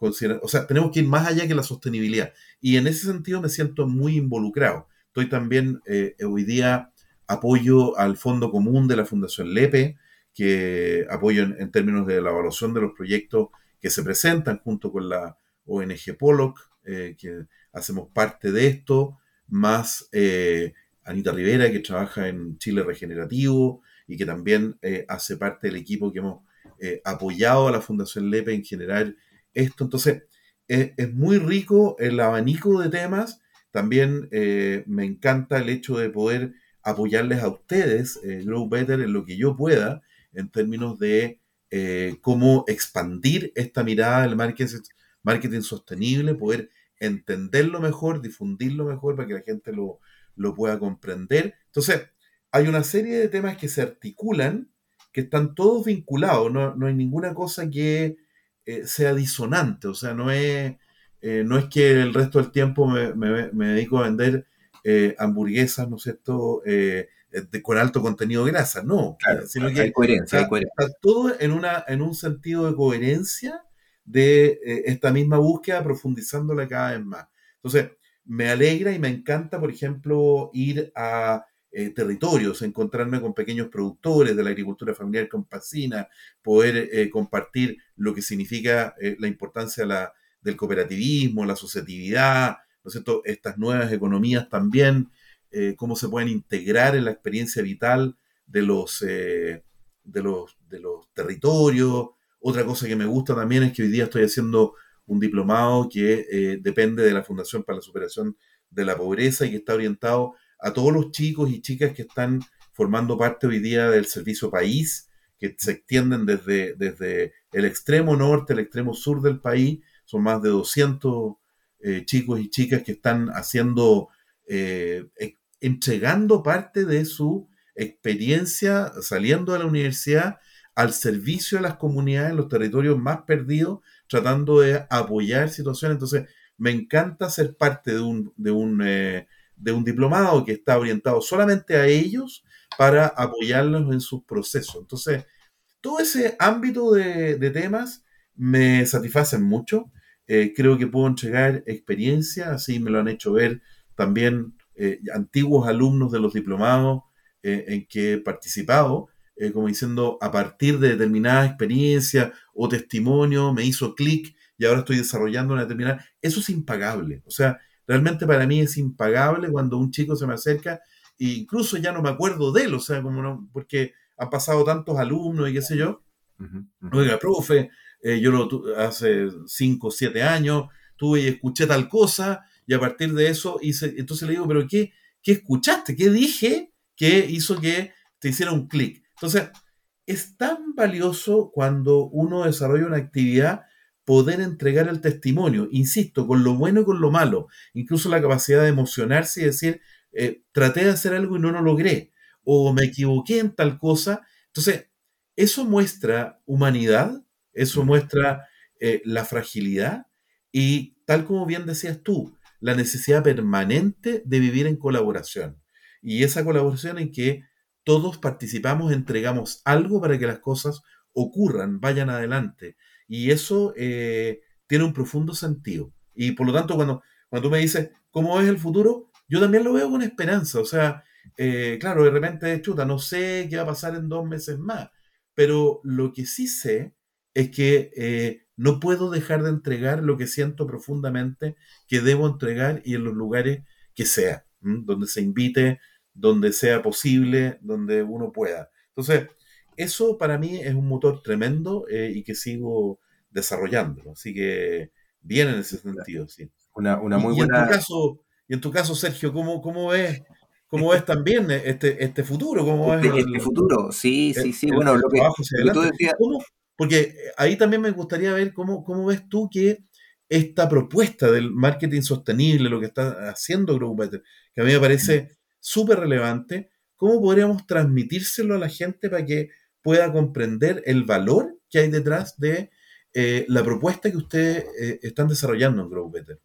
eso. O sea, tenemos que ir más allá que la sostenibilidad. Y en ese sentido me siento muy involucrado. Estoy también, eh, hoy día apoyo al Fondo Común de la Fundación LEPE, que apoyo en, términos de la evaluación de los proyectos que se presentan junto con la ONG Pollock, eh, que hacemos parte de esto, más eh, Anita Rivera, que trabaja en Chile Regenerativo y que también eh, hace parte del equipo que hemos eh, apoyado a la Fundación LEPE en generar esto. Entonces, es muy rico el abanico de temas. También eh, me encanta el hecho de poder apoyarles a ustedes, eh, Grow Better, en lo que yo pueda, en términos de eh, cómo expandir esta mirada del marketing, marketing sostenible, poder entenderlo mejor, difundirlo mejor para que la gente lo, lo pueda comprender. Entonces, hay una serie de temas que se articulan, que están todos vinculados, no, no hay ninguna cosa que eh, sea disonante, o sea, no es, eh, no es que el resto del tiempo me, me, dedico a vender eh, hamburguesas, ¿no es cierto?, con alto contenido de grasa, no, sino que hay coherencia, está, todo en, una, en un sentido de coherencia de esta misma búsqueda, profundizándola cada vez más. Entonces, me alegra y me encanta, por ejemplo, ir a eh, territorios, encontrarme con pequeños productores de la agricultura familiar campesina, poder eh, compartir lo que significa eh, la importancia del cooperativismo, la asociatividad, ¿no es? Estas nuevas economías también, cómo se pueden integrar en la experiencia vital de los, de los, de los territorios. Otra cosa que me gusta también es que hoy día estoy haciendo un diplomado que depende de la Fundación para la Superación de la Pobreza y que está orientado a todos los chicos y chicas que están formando parte hoy día del servicio país, que se extienden desde, desde el extremo norte al extremo sur del país. Son más de 200 eh, chicos y chicas que están haciendo, eh, e, entregando parte de su experiencia saliendo de la universidad al servicio de las comunidades en los territorios más perdidos, tratando de apoyar situaciones. Entonces, me encanta ser parte de un, de un eh, de un diplomado que está orientado solamente a ellos para apoyarlos en sus procesos. Entonces, todo ese ámbito de, temas me satisfacen mucho. Eh, creo que puedo entregar experiencia, así me lo han hecho ver también eh, antiguos alumnos de los diplomados eh, en que he participado, como diciendo, a partir de determinada experiencia o testimonio, me hizo clic y ahora estoy desarrollando una determinada... Eso es impagable. O sea, realmente para mí es impagable cuando un chico se me acerca e incluso ya no me acuerdo de él, o sea, como no, porque han pasado tantos alumnos y qué sé yo. Oiga, profe, eh, yo lo hace 5 o 7 años tuve y escuché tal cosa y a partir de eso hice, entonces le digo, pero ¿qué, qué escuchaste? ¿Qué dije que hizo que te hiciera un clic? Entonces, es tan valioso cuando uno desarrolla una actividad poder entregar el testimonio, insisto, con lo bueno y con lo malo, incluso la capacidad de emocionarse y decir, eh, traté de hacer algo y no lo logré, o me equivoqué en tal cosa. Entonces, eso muestra humanidad, eso muestra eh, la fragilidad y, tal como bien decías tú, la necesidad permanente de vivir en colaboración. Y esa colaboración en que todos participamos, entregamos algo para que las cosas ocurran, vayan adelante. Y eso eh, tiene un profundo sentido. Y por lo tanto, cuando, cuando tú me dices, ¿cómo es el futuro? Yo también lo veo con esperanza. O sea, eh, claro, de repente, chuta, no sé qué va a pasar en dos meses más. Pero lo que sí sé es que eh, no puedo dejar de entregar lo que siento profundamente que debo entregar y en los lugares que sea, donde se invite, donde sea posible, donde uno pueda. Entonces, eso para mí es un motor tremendo eh, y que sigo desarrollando. Así que bien en ese sentido, sí. Una, muy buena. En tu caso, y en tu caso, Sergio, ¿cómo, cómo ves? ¿Cómo ves también este, este futuro? ¿Cómo este, este futuro, sí, sí, sí. bueno, lo que, tú decías... Porque ahí también me gustaría ver cómo, cómo ves tú que esta propuesta del marketing sostenible, lo que está haciendo Grow que a mí me parece súper relevante, ¿cómo podríamos transmitírselo a la gente para que pueda comprender el valor que hay detrás de eh, la propuesta que ustedes eh, están desarrollando en Grow Better.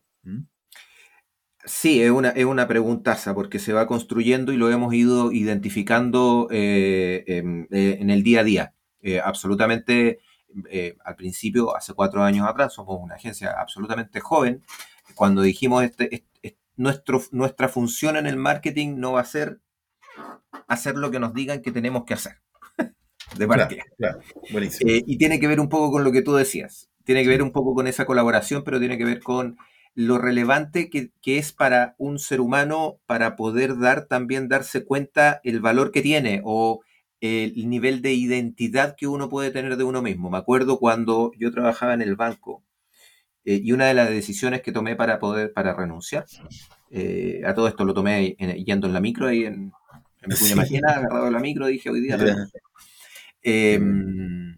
Sí, es una, es una preguntaza porque se va construyendo y lo hemos ido identificando eh, en, el día a día. absolutamente, al principio, hace cuatro años atrás, somos una agencia absolutamente joven. Cuando dijimos, este, nuestra función en el marketing no va a ser hacer lo que nos digan que tenemos que hacer de partida. Eh, y tiene que ver un poco con lo que tú decías. Tiene que ver un poco con esa colaboración, pero tiene que ver con lo relevante que, es para un ser humano para poder dar también darse cuenta el valor que tiene o el nivel de identidad que uno puede tener de uno mismo. Me acuerdo cuando yo trabajaba en el banco eh, y una de las decisiones que tomé para poder para renunciar eh, a todo esto lo tomé yendo en la micro y en, en mi sí. agarrado la micro, dije hoy día. Em,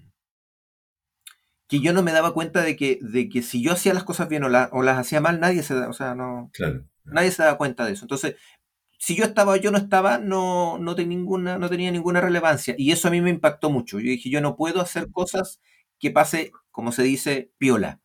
que yo no me daba cuenta de que, de que si yo hacía las cosas bien o, o las hacía mal, nadie se da, o sea, no, nadie se daba cuenta de eso. Entonces, si yo estaba o yo no estaba, no, no, tenía ninguna, no tenía ninguna relevancia. Y eso a mí me impactó mucho. Yo dije, yo no puedo hacer cosas que pase, como se dice, piola.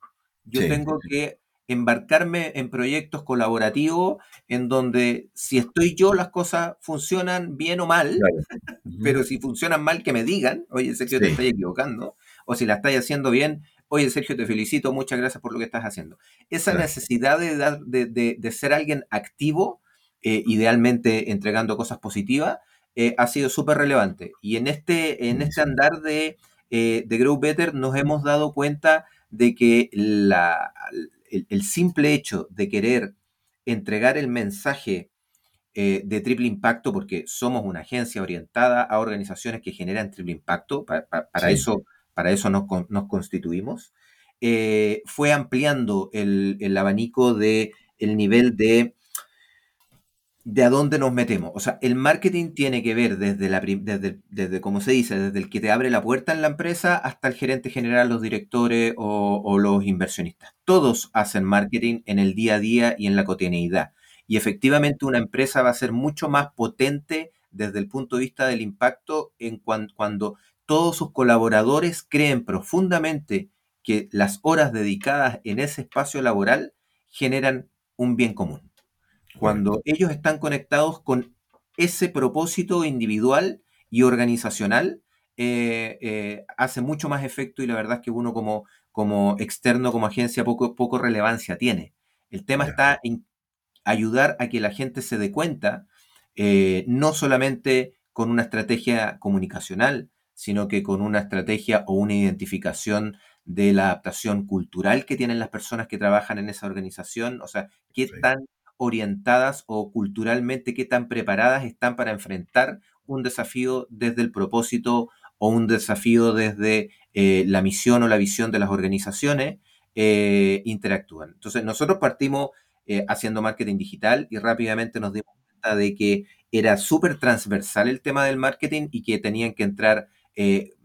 Yo tengo que embarcarme en proyectos colaborativos en donde si estoy yo las cosas funcionan bien o mal, pero si funcionan mal que me digan, oye Sergio te estoy equivocando, o si la estás haciendo bien, oye Sergio te felicito, muchas gracias por lo que estás haciendo. Esa necesidad de, de, ser alguien activo, eh, idealmente entregando cosas positivas, eh, ha sido súper relevante. Y en este, en este andar de, eh, de Grow Better nos hemos dado cuenta de que la, el, simple hecho de querer entregar el mensaje eh, de triple impacto, porque somos una agencia orientada a organizaciones que generan triple impacto, para, eso, para eso nos, constituimos, eh, fue ampliando el, el abanico de el nivel de de a dónde nos metemos. O sea, el marketing tiene que ver desde, la, desde, desde, como se dice, desde el que te abre la puerta en la empresa hasta el gerente general, los directores o, los inversionistas. Todos hacen marketing en el día a día y en la cotidianidad. Y efectivamente una empresa va a ser mucho más potente desde el punto de vista del impacto en cuando todos sus colaboradores creen profundamente que las horas dedicadas en ese espacio laboral generan un bien común. Cuando ellos están conectados con ese propósito individual y organizacional, eh, eh, hace mucho más efecto y la verdad es que uno como, como externo, como agencia, poco, poco relevancia tiene. El tema está en ayudar a que la gente se dé cuenta, eh, no solamente con una estrategia comunicacional, sino que con una estrategia o una identificación de la adaptación cultural que tienen las personas que trabajan en esa organización, o sea, qué tan orientadas o culturalmente qué tan preparadas están para enfrentar un desafío desde el propósito o un desafío desde eh, la misión o la visión de las organizaciones, eh, interactúan. Entonces, nosotros partimos eh, haciendo marketing digital y rápidamente nos dimos cuenta de que era súper transversal el tema del marketing y que tenían que entrar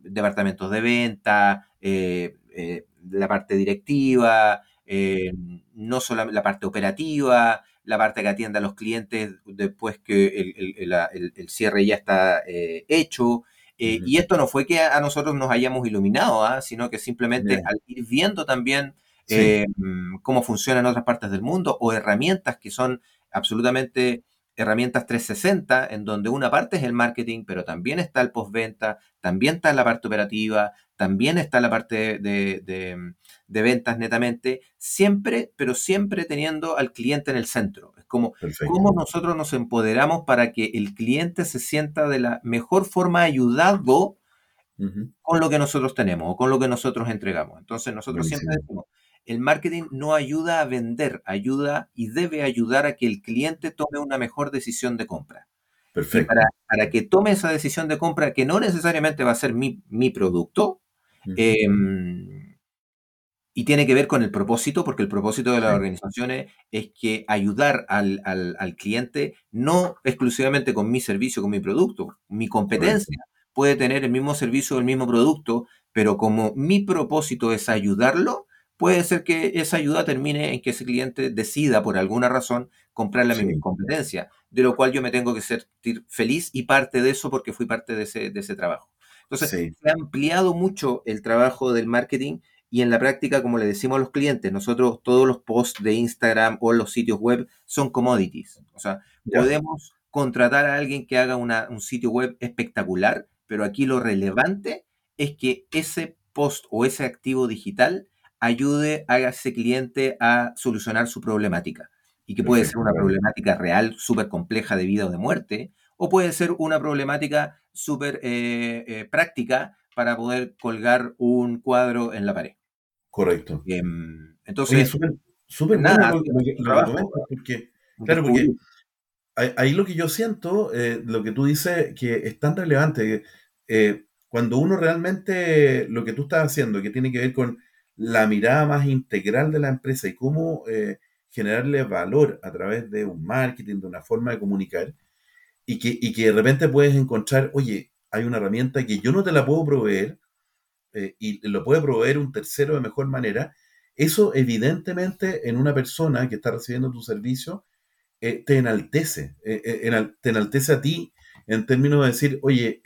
departamentos de venta, la parte directiva, no solo la parte operativa, la parte que atiende a los clientes después que el, cierre ya está eh, hecho. Eh, y esto no fue que a, nosotros nos hayamos iluminado, ¿ah? sino que simplemente al ir viendo también eh, cómo funciona en otras partes del mundo o herramientas que son absolutamente herramientas 360, en donde una parte es el marketing, pero también está el postventa, también está la parte operativa, también está la parte de, ventas netamente, siempre, pero siempre teniendo al cliente en el centro. Es como cómo nosotros nos empoderamos para que el cliente se sienta de la mejor forma ayudado con lo que nosotros tenemos o con lo que nosotros entregamos. Entonces nosotros siempre decimos, el marketing no ayuda a vender, ayuda y debe ayudar a que el cliente tome una mejor decisión de compra. Perfecto. Para, que tome esa decisión de compra, que no necesariamente va a ser mi, producto, em, y tiene que ver con el propósito, porque el propósito de las organizaciones es que ayudar al, cliente no exclusivamente con mi servicio, con mi producto, mi competencia. Puede tener el mismo servicio o el mismo producto, pero como mi propósito es ayudarlo, puede ser que esa ayuda termine en que ese cliente decida por alguna razón comprar la misma competencia, de lo cual yo me tengo que sentir feliz y parte de eso porque fui parte de ese, de ese trabajo. Entonces, se ha ampliado mucho el trabajo del marketing y en la práctica, como le decimos a los clientes, nosotros todos los posts de Instagram o los sitios web son commodities. O sea, podemos contratar a alguien que haga un sitio web espectacular, pero aquí lo relevante es que ese post o ese activo digital ayude a ese cliente a solucionar su problemática. Y que puede ser una problemática real, súper compleja de vida o de muerte, o puede ser una problemática súper eh, eh, práctica para poder colgar un cuadro en la pared. Correcto. Em, entonces, súper nada, porque, claro, porque ahí lo que yo siento, eh, lo que tú dices, que es tan relevante, cuando uno realmente lo que tú estás haciendo, que tiene que ver con la mirada más integral de la empresa y cómo eh, generarle valor a través de un marketing, de una forma de comunicar, y que, que de repente puedes encontrar, oye, hay una herramienta que yo no te la puedo proveer, eh, y lo puede proveer un tercero de mejor manera, eso evidentemente en una persona que está recibiendo tu servicio eh, te enaltece, te enaltece a ti en términos de decir, oye,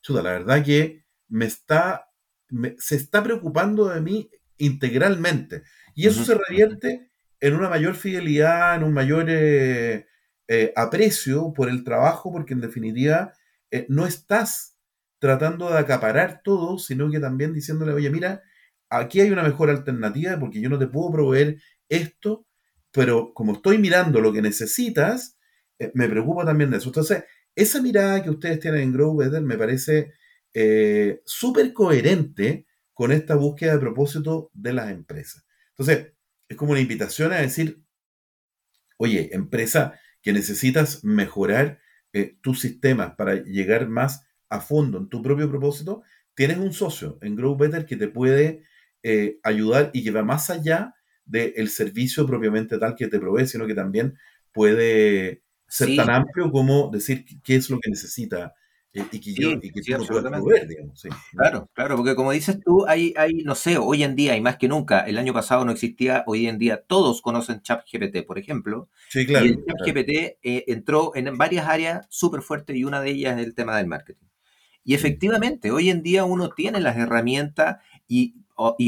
chuta, la verdad que me está, se está preocupando de mí integralmente. Y eso se revierte en una mayor fidelidad, en un mayor aprecio por el trabajo, porque en definitiva no estás tratando de acaparar todo, sino que también diciéndole, oye, mira, aquí hay una mejor alternativa porque yo no te puedo proveer esto, pero como estoy mirando lo que necesitas, eh, me preocupa también de eso. Entonces, esa mirada que ustedes tienen en Grow Better me parece eh, súper coherente con esta búsqueda de propósito de las empresas. Entonces, es como una invitación a decir, oye, empresa que necesitas mejorar eh, tus sistemas para llegar más a fondo en tu propio propósito, tienes un socio en Grow Better que te puede eh, ayudar y que va más allá del servicio propiamente tal que te provee, sino que también puede ser tan amplio como decir qué es lo que necesita eh, y que, yo, y que tú proveer, digamos. Claro, claro, porque como dices tú, hay, hay, no sé, hoy en día, y más que nunca, el año pasado no existía, hoy en día todos conocen ChatGPT, por ejemplo. Sí, claro. Y el ChatGPT eh, entró en varias áreas súper fuertes y una de ellas es el tema del marketing. Y efectivamente, hoy en día uno tiene las herramientas y,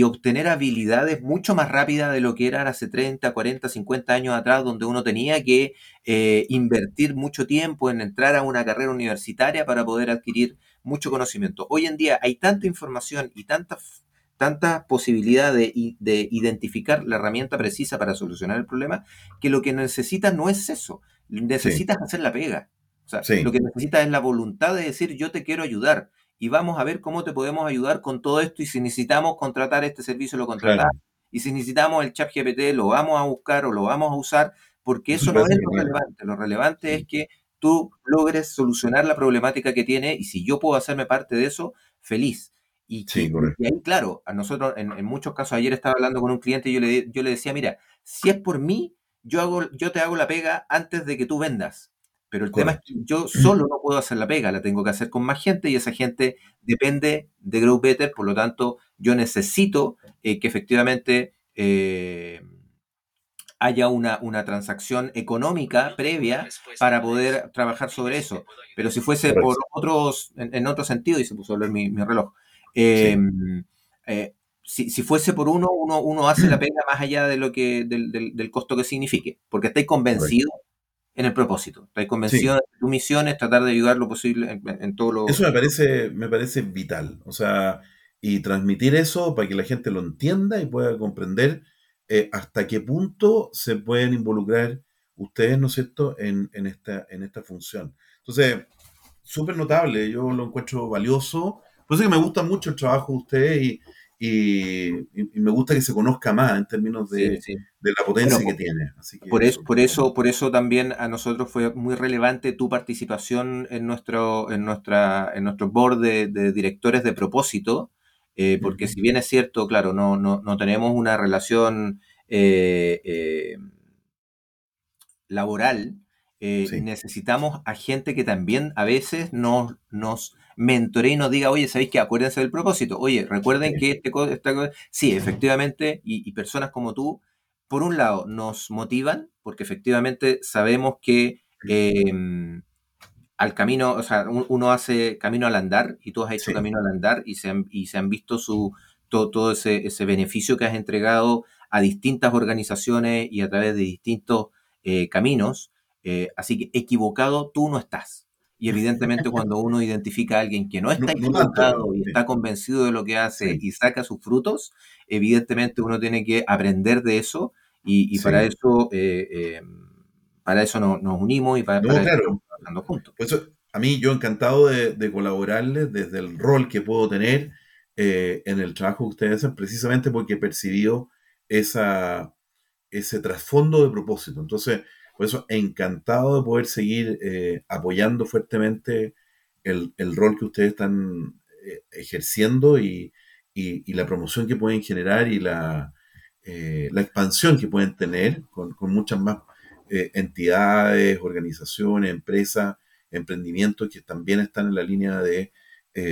obtener habilidades mucho más rápidas de lo que eran hace 30, 40, 50 años atrás, donde uno tenía que eh, invertir mucho tiempo en entrar a una carrera universitaria para poder adquirir mucho conocimiento. Hoy en día hay tanta información y tanta, tanta posibilidad de, identificar la herramienta precisa para solucionar el problema, que lo que necesitas no es eso, necesitas hacer la pega. O sea, lo que necesitas es la voluntad de decir yo te quiero ayudar y vamos a ver cómo te podemos ayudar con todo esto y si necesitamos contratar este servicio lo contratamos. Y si necesitamos el chat GPT lo vamos a buscar o lo vamos a usar porque eso no es lo relevante. Lo relevante es que tú logres solucionar la problemática que tiene y si yo puedo hacerme parte de eso, feliz. Y, ahí, claro, a nosotros en, muchos casos, ayer estaba hablando con un cliente y yo le, yo le decía, mira, si es por mí, yo, hago, yo te hago la pega antes de que tú vendas. Pero el tema es que yo solo no puedo hacer la pega, la tengo que hacer con más gente y esa gente depende de Grow Better, por lo tanto yo necesito eh, que efectivamente eh, haya una, una, transacción económica previa para poder trabajar sobre eso. Pero si fuese por otros, en, otro sentido, y se puso a hablar mi, reloj, em, eh, si, fuese por uno, uno, uno hace la pega más allá de lo que, del, del, costo que signifique, porque estáis convencido en el propósito. Estás convencido de que tu misión es tratar de ayudar lo posible en, todo lo... Eso me parece, me parece vital. O sea, y transmitir eso para que la gente lo entienda y pueda comprender eh, hasta qué punto se pueden involucrar ustedes, ¿no es cierto?, en, en esta, en esta función. Entonces, súper notable, yo lo encuentro valioso. Por eso que me gusta mucho el trabajo de ustedes y, y, me gusta que se conozca más en términos de, la potencia que tiene. por, eso, por, eso, por eso también a nosotros fue muy relevante tu participación en nuestro, en nuestra, en nuestro board de, directores de propósito, eh, porque si bien es cierto, claro, no, no, no tenemos una relación eh, eh, laboral, necesitamos a gente que también a veces nos, nos mentore y nos diga, oye, ¿sabéis que acuérdense del propósito? Oye, recuerden que este, esta sí, efectivamente, y, personas como tú, por un lado, nos motivan, porque efectivamente sabemos que em, al camino, o sea, uno hace camino al andar, y tú has hecho camino al andar, y se han, y se han visto su, todo, ese, ese, beneficio que has entregado a distintas organizaciones y a través de distintos eh, caminos. Eh, así que equivocado tú no estás. Y evidentemente cuando uno identifica a alguien que no está equivocado y está convencido de lo que hace y saca sus frutos, evidentemente uno tiene que aprender de eso y, para eso eh, em, para eso nos, unimos y para, eso estamos trabajando juntos. a mí yo encantado de, colaborarles desde el rol que puedo tener eh, en el trabajo que ustedes hacen, precisamente porque he percibido esa, ese trasfondo de propósito. Entonces, por eso, encantado de poder seguir eh, apoyando fuertemente el, rol que ustedes están eh, ejerciendo y, la promoción que pueden generar y la, eh, la expansión que pueden tener con, muchas más entidades, organizaciones, empresas, emprendimientos que también están en la línea de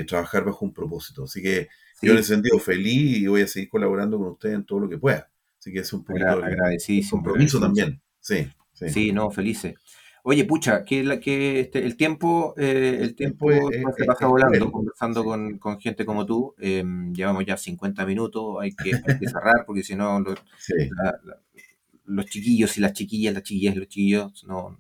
trabajar bajo un propósito. Así que Yo en ese sentido feliz y voy a seguir colaborando con ustedes en todo lo que pueda. Así que es un poquito agradecísimo, compromiso también. Sí, sí. Sí, no, felices. Oye, pucha, que, la, que este, el tiempo, eh, el tiempo se pasa volando conversando con, con, gente como tú. Em, llevamos ya 50 minutos, hay que, cerrar porque si no los chiquillos y las chiquillas, las chiquillas y los chiquillos no,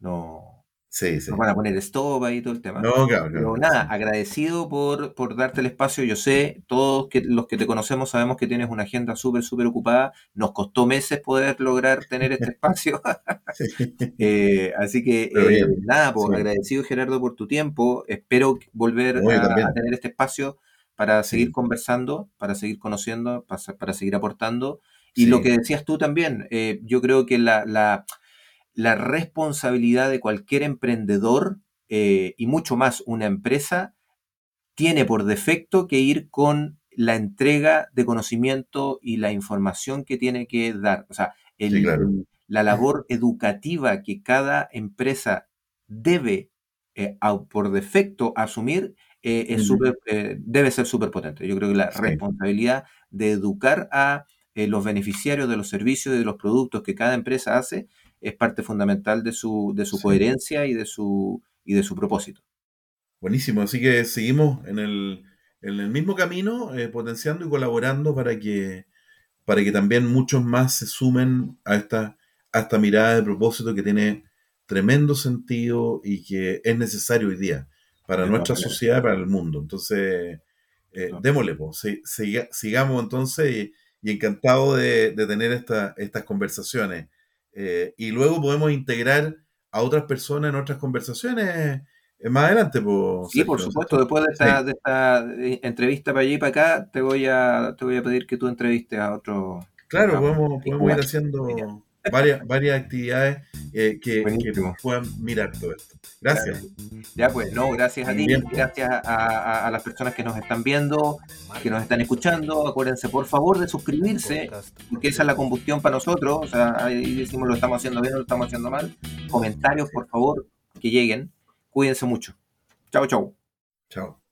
no, Sí, sí. Nos van a poner stop ahí todo el tema. No, claro, Pero nada, agradecido por, por darte el espacio. Yo sé, todos que, los que te conocemos sabemos que tienes una agenda súper, súper ocupada. Nos costó meses poder lograr tener este espacio. Eh, así que eh, nada, pues agradecido Gerardo por tu tiempo. Espero volver a, tener este espacio para seguir conversando, para seguir conociendo, para, para seguir aportando. Y lo que decías tú también, eh, yo creo que la, la la responsabilidad de cualquier emprendedor eh, y mucho más una empresa tiene por defecto que ir con la entrega de conocimiento y la información que tiene que dar. O sea, la labor educativa que cada empresa debe eh, por defecto asumir eh, es debe ser súper potente. Yo creo que la responsabilidad de educar a los beneficiarios de los servicios y de los productos que cada empresa hace es parte fundamental de su, de su coherencia y de su, y de su propósito. Buenísimo, así que seguimos en el, en el mismo camino, eh, potenciando y colaborando para que, para que también muchos más se sumen a esta, a esta mirada de propósito que tiene tremendo sentido y que es necesario hoy día para nuestra sociedad y para el mundo. Entonces, eh, démosle, pues, sigamos entonces y, encantado de, de tener esta, estas conversaciones. Eh, y luego podemos integrar a otras personas en otras conversaciones eh, más adelante. Pues, sí, por supuesto. Después de esta, eh, entrevista para allá y para acá, te voy a, te voy a pedir que tú entrevistes a otro. Claro, podemos, podemos ir haciendo varias, varias actividades que, que, puedan mirar todo esto. Gracias. Ya pues, no, gracias a ti, gracias a, las personas que nos están viendo, que nos están escuchando. Acuérdense, por favor, de suscribirse, porque esa es la combustión para nosotros. O sea, ahí decimos lo estamos haciendo bien o lo estamos haciendo mal. Comentarios, por favor, que lleguen. Cuídense mucho. Chao, chao. Chao.